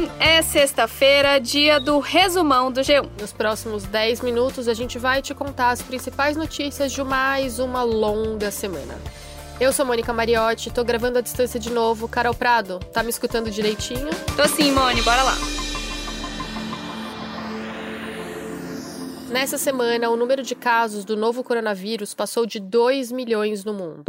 Sim, é sexta-feira, dia do resumão do G1. Nos próximos 10 minutos, a gente vai te contar as principais notícias de mais uma longa semana. Eu sou Mônica Mariotti, tô gravando à distância de novo. Carol Prado, tá me escutando direitinho? Tô sim, Mônica, bora lá. Nessa semana, o número de casos do novo coronavírus passou de 2 milhões no mundo.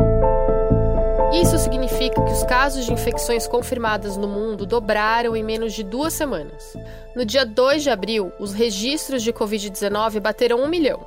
Isso significa que os casos de infecções confirmadas no mundo dobraram em menos de duas semanas. No dia 2 de abril, os registros de Covid-19 bateram um milhão.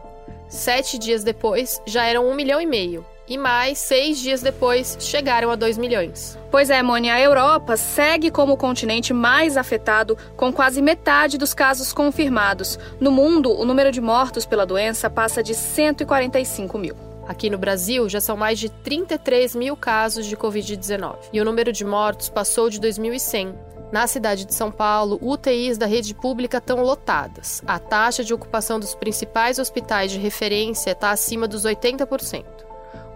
Sete dias depois, já eram um milhão e meio. E mais, seis dias depois, chegaram a 2 milhões. Pois é, Mônia, a Europa segue como o continente mais afetado, com quase metade dos casos confirmados. No mundo, o número de mortos pela doença passa de 145 mil. Aqui no Brasil, já são mais de 33 mil casos de Covid-19 e o número de mortos passou de 2.100. Na cidade de São Paulo, UTIs da rede pública estão lotadas. A taxa de ocupação dos principais hospitais de referência está acima dos 80%.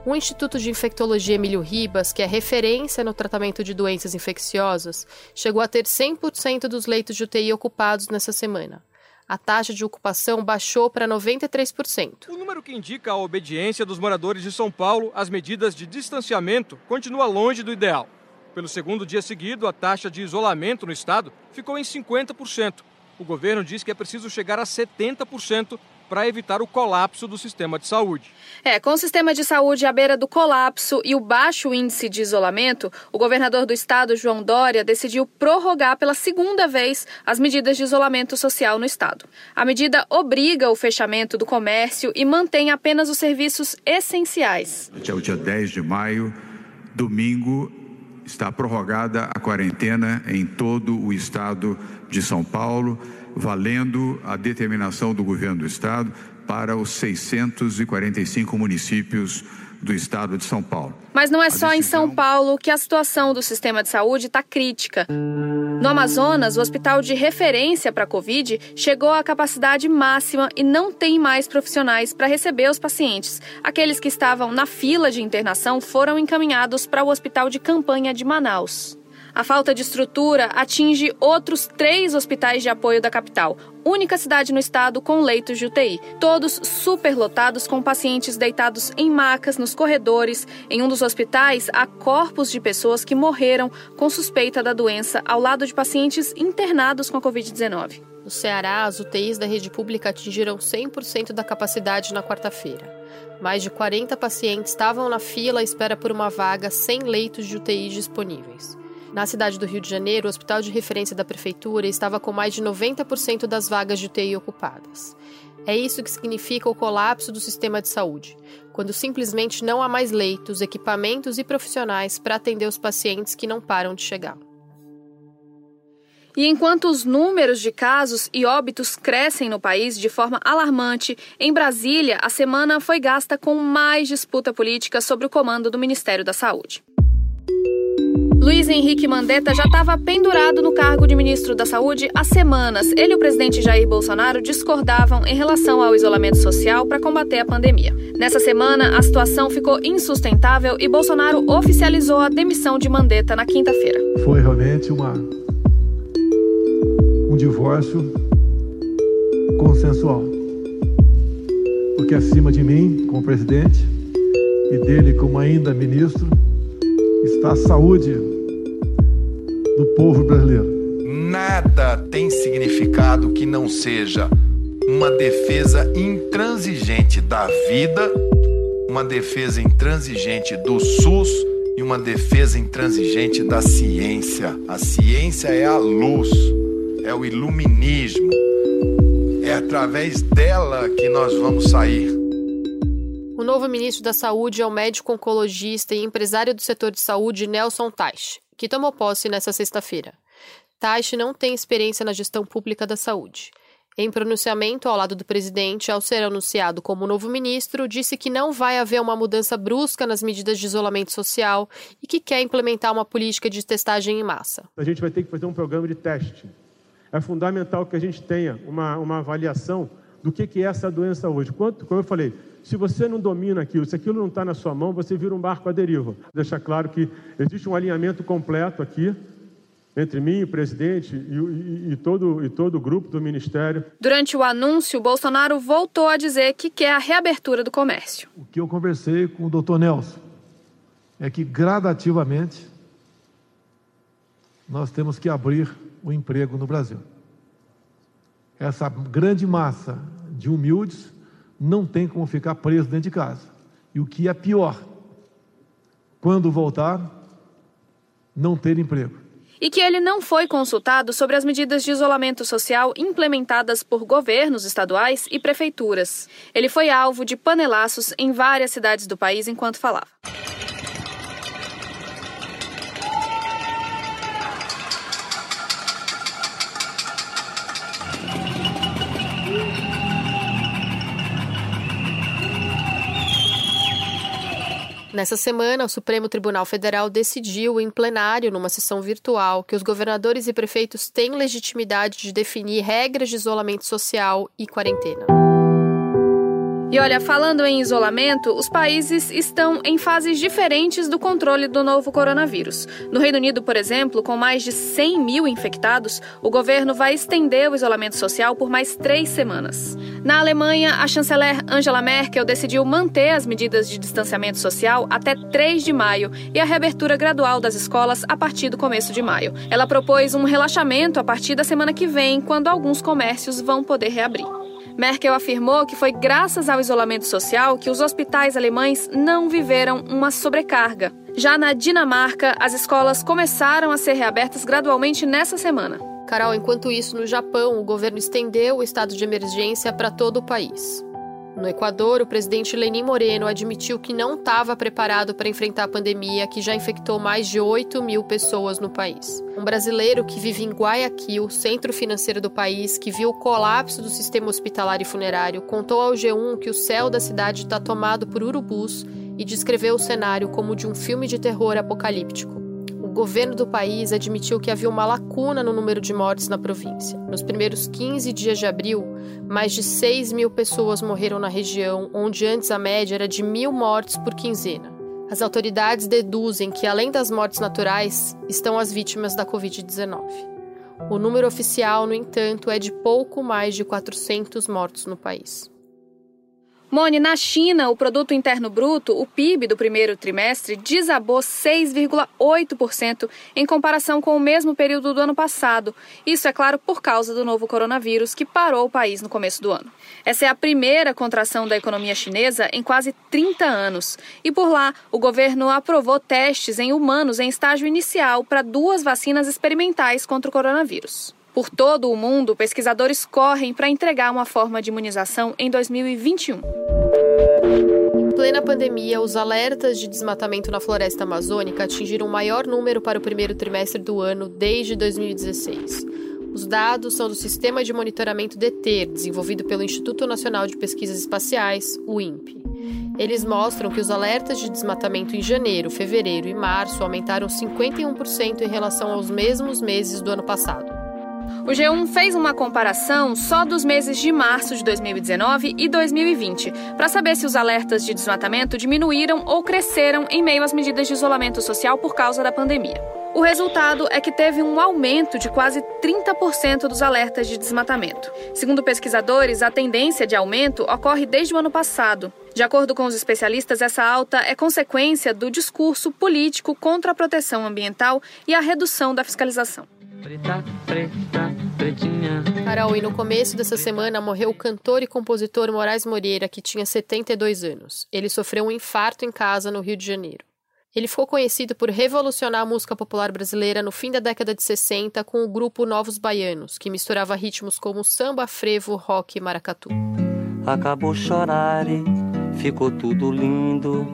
O Instituto de Infectologia Emílio Ribas, que é referência no tratamento de doenças infecciosas, chegou a ter 100% dos leitos de UTI ocupados nessa semana a taxa de ocupação baixou para 93%. O número que indica a obediência dos moradores de São Paulo às medidas de distanciamento continua longe do ideal. Pelo segundo dia seguido, a taxa de isolamento no estado ficou em 50%. O governo diz que é preciso chegar a 70% para evitar o colapso do sistema de saúde. É, com o sistema de saúde à beira do colapso e o baixo índice de isolamento, o governador do estado, João Dória, decidiu prorrogar pela segunda vez as medidas de isolamento social no estado. A medida obriga o fechamento do comércio e mantém apenas os serviços essenciais. Até o dia 10 de maio, domingo, está prorrogada a quarentena em todo o estado de São Paulo valendo a determinação do governo do estado para os 645 municípios do estado de São Paulo. Mas não é só em São Paulo que a situação do sistema de saúde está crítica. No Amazonas, o hospital de referência para a Covid chegou à capacidade máxima e não tem mais profissionais para receber os pacientes. Aqueles que estavam na fila de internação foram encaminhados para o hospital de campanha de Manaus. A falta de estrutura atinge outros três hospitais de apoio da capital, única cidade no estado com leitos de UTI, todos superlotados com pacientes deitados em macas nos corredores. Em um dos hospitais, há corpos de pessoas que morreram com suspeita da doença ao lado de pacientes internados com a Covid-19. No Ceará, as UTIs da rede pública atingiram 100% da capacidade na quarta-feira. Mais de 40 pacientes estavam na fila à espera por uma vaga sem leitos de UTI disponíveis. Na cidade do Rio de Janeiro, o hospital de referência da prefeitura estava com mais de 90% das vagas de UTI ocupadas. É isso que significa o colapso do sistema de saúde, quando simplesmente não há mais leitos, equipamentos e profissionais para atender os pacientes que não param de chegar. E enquanto os números de casos e óbitos crescem no país de forma alarmante, em Brasília, a semana foi gasta com mais disputa política sobre o comando do Ministério da Saúde. Luiz Henrique Mandetta já estava pendurado no cargo de ministro da Saúde há semanas. Ele e o presidente Jair Bolsonaro discordavam em relação ao isolamento social para combater a pandemia. Nessa semana, a situação ficou insustentável e Bolsonaro oficializou a demissão de Mandetta na quinta-feira. Foi realmente uma um divórcio consensual. Porque acima de mim, como presidente, e dele como ainda ministro, está a saúde do povo brasileiro. Nada tem significado que não seja uma defesa intransigente da vida, uma defesa intransigente do SUS e uma defesa intransigente da ciência. A ciência é a luz, é o iluminismo. É através dela que nós vamos sair. O novo ministro da Saúde é o médico oncologista e empresário do setor de saúde Nelson Teich que tomou posse nesta sexta-feira. Taishi não tem experiência na gestão pública da saúde. Em pronunciamento ao lado do presidente, ao ser anunciado como novo ministro, disse que não vai haver uma mudança brusca nas medidas de isolamento social e que quer implementar uma política de testagem em massa. A gente vai ter que fazer um programa de teste. É fundamental que a gente tenha uma, uma avaliação do que, que é essa doença hoje. Quanto, como eu falei, se você não domina aquilo, se aquilo não está na sua mão, você vira um barco à deriva. Deixar claro que existe um alinhamento completo aqui entre mim, o presidente e, e, e, todo, e todo o grupo do Ministério. Durante o anúncio, Bolsonaro voltou a dizer que quer a reabertura do comércio. O que eu conversei com o doutor Nelson é que gradativamente nós temos que abrir o emprego no Brasil. Essa grande massa de humildes não tem como ficar preso dentro de casa. E o que é pior, quando voltar, não ter emprego e que ele não foi consultado sobre as medidas de isolamento social implementadas por governos estaduais e prefeituras. Ele foi alvo de panelaços em várias cidades do país enquanto falava. Nessa semana, o Supremo Tribunal Federal decidiu em plenário, numa sessão virtual, que os governadores e prefeitos têm legitimidade de definir regras de isolamento social e quarentena. E olha, falando em isolamento, os países estão em fases diferentes do controle do novo coronavírus. No Reino Unido, por exemplo, com mais de 100 mil infectados, o governo vai estender o isolamento social por mais três semanas. Na Alemanha, a chanceler Angela Merkel decidiu manter as medidas de distanciamento social até 3 de maio e a reabertura gradual das escolas a partir do começo de maio. Ela propôs um relaxamento a partir da semana que vem, quando alguns comércios vão poder reabrir. Merkel afirmou que foi graças ao isolamento social que os hospitais alemães não viveram uma sobrecarga. Já na Dinamarca, as escolas começaram a ser reabertas gradualmente nessa semana. Carol, enquanto isso, no Japão, o governo estendeu o estado de emergência para todo o país. No Equador, o presidente Lenin Moreno admitiu que não estava preparado para enfrentar a pandemia que já infectou mais de 8 mil pessoas no país. Um brasileiro que vive em Guayaquil, centro financeiro do país, que viu o colapso do sistema hospitalar e funerário, contou ao G1 que o céu da cidade está tomado por urubus e descreveu o cenário como de um filme de terror apocalíptico governo do país admitiu que havia uma lacuna no número de mortes na província. Nos primeiros 15 dias de abril, mais de 6 mil pessoas morreram na região, onde antes a média era de mil mortes por quinzena. As autoridades deduzem que, além das mortes naturais, estão as vítimas da Covid-19. O número oficial, no entanto, é de pouco mais de 400 mortos no país. Mone, na China, o produto interno bruto, o PIB do primeiro trimestre, desabou 6,8% em comparação com o mesmo período do ano passado. Isso é claro por causa do novo coronavírus que parou o país no começo do ano. Essa é a primeira contração da economia chinesa em quase 30 anos. E por lá, o governo aprovou testes em humanos em estágio inicial para duas vacinas experimentais contra o coronavírus. Por todo o mundo, pesquisadores correm para entregar uma forma de imunização em 2021. Em plena pandemia, os alertas de desmatamento na floresta amazônica atingiram o maior número para o primeiro trimestre do ano desde 2016. Os dados são do Sistema de Monitoramento DETER, desenvolvido pelo Instituto Nacional de Pesquisas Espaciais, o INPE. Eles mostram que os alertas de desmatamento em janeiro, fevereiro e março aumentaram 51% em relação aos mesmos meses do ano passado. O G1 fez uma comparação só dos meses de março de 2019 e 2020, para saber se os alertas de desmatamento diminuíram ou cresceram em meio às medidas de isolamento social por causa da pandemia. O resultado é que teve um aumento de quase 30% dos alertas de desmatamento. Segundo pesquisadores, a tendência de aumento ocorre desde o ano passado. De acordo com os especialistas, essa alta é consequência do discurso político contra a proteção ambiental e a redução da fiscalização. Preta, preta, pretinha. Carol, e no começo dessa semana morreu o cantor e compositor Moraes Moreira, que tinha 72 anos. Ele sofreu um infarto em casa no Rio de Janeiro. Ele ficou conhecido por revolucionar a música popular brasileira no fim da década de 60 com o grupo Novos Baianos, que misturava ritmos como samba, frevo, rock e maracatu. Acabou chorar e ficou tudo lindo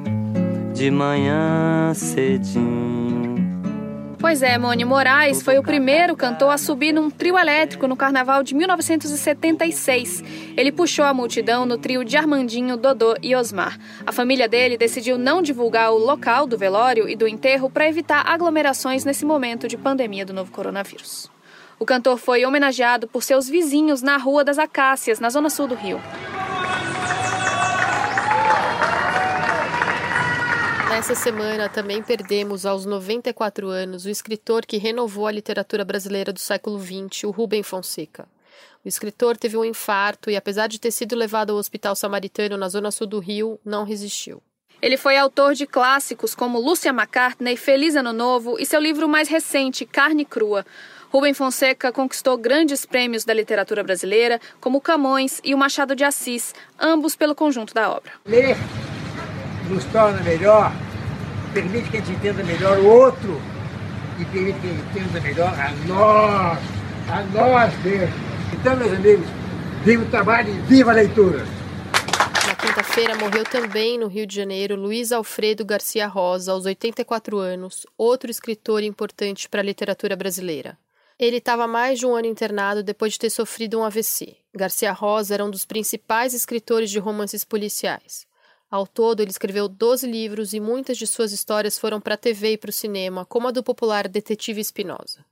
de manhã cedinho. Pois é, Mônio Moraes foi o primeiro cantor a subir num trio elétrico no carnaval de 1976. Ele puxou a multidão no trio de Armandinho, Dodô e Osmar. A família dele decidiu não divulgar o local do velório e do enterro para evitar aglomerações nesse momento de pandemia do novo coronavírus. O cantor foi homenageado por seus vizinhos na Rua das Acácias, na zona sul do Rio. Nessa semana também perdemos, aos 94 anos, o escritor que renovou a literatura brasileira do século XX, o Rubem Fonseca. O escritor teve um infarto e, apesar de ter sido levado ao Hospital Samaritano na zona sul do Rio, não resistiu. Ele foi autor de clássicos como Lúcia McCartney, Feliz Ano Novo e seu livro mais recente, Carne Crua. Rubem Fonseca conquistou grandes prêmios da literatura brasileira, como Camões e o Machado de Assis, ambos pelo conjunto da obra. Ler nos torna melhor, permite que a gente entenda melhor o outro e permite que a gente entenda melhor a nós, a nós mesmos. Então, meus amigos, viva o trabalho e viva a leitura! Na quinta-feira morreu também no Rio de Janeiro Luiz Alfredo Garcia Rosa, aos 84 anos, outro escritor importante para a literatura brasileira. Ele estava mais de um ano internado depois de ter sofrido um AVC. Garcia Rosa era um dos principais escritores de romances policiais. Ao todo, ele escreveu 12 livros e muitas de suas histórias foram para a TV e para o cinema, como a do popular Detetive Espinosa.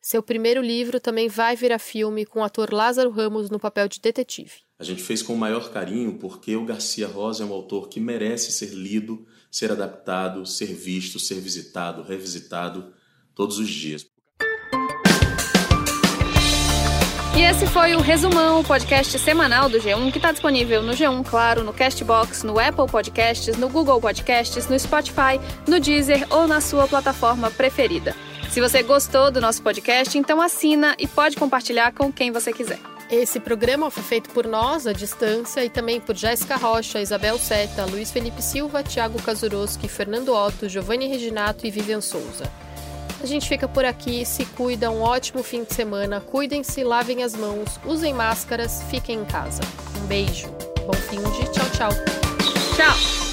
Seu primeiro livro também vai virar filme com o ator Lázaro Ramos no papel de detetive. A gente fez com o maior carinho porque o Garcia Rosa é um autor que merece ser lido, ser adaptado, ser visto, ser visitado, revisitado todos os dias. E esse foi o Resumão, o podcast semanal do G1, que está disponível no G1, claro, no Castbox, no Apple Podcasts, no Google Podcasts, no Spotify, no Deezer ou na sua plataforma preferida. Se você gostou do nosso podcast, então assina e pode compartilhar com quem você quiser. Esse programa foi feito por nós, à distância, e também por Jéssica Rocha, Isabel Seta, Luiz Felipe Silva, Thiago Kazuroski, Fernando Otto, Giovanni Reginato e Vivian Souza. A gente fica por aqui, se cuida, um ótimo fim de semana, cuidem-se, lavem as mãos, usem máscaras, fiquem em casa. Um beijo, bom fim de tchau, tchau. Tchau!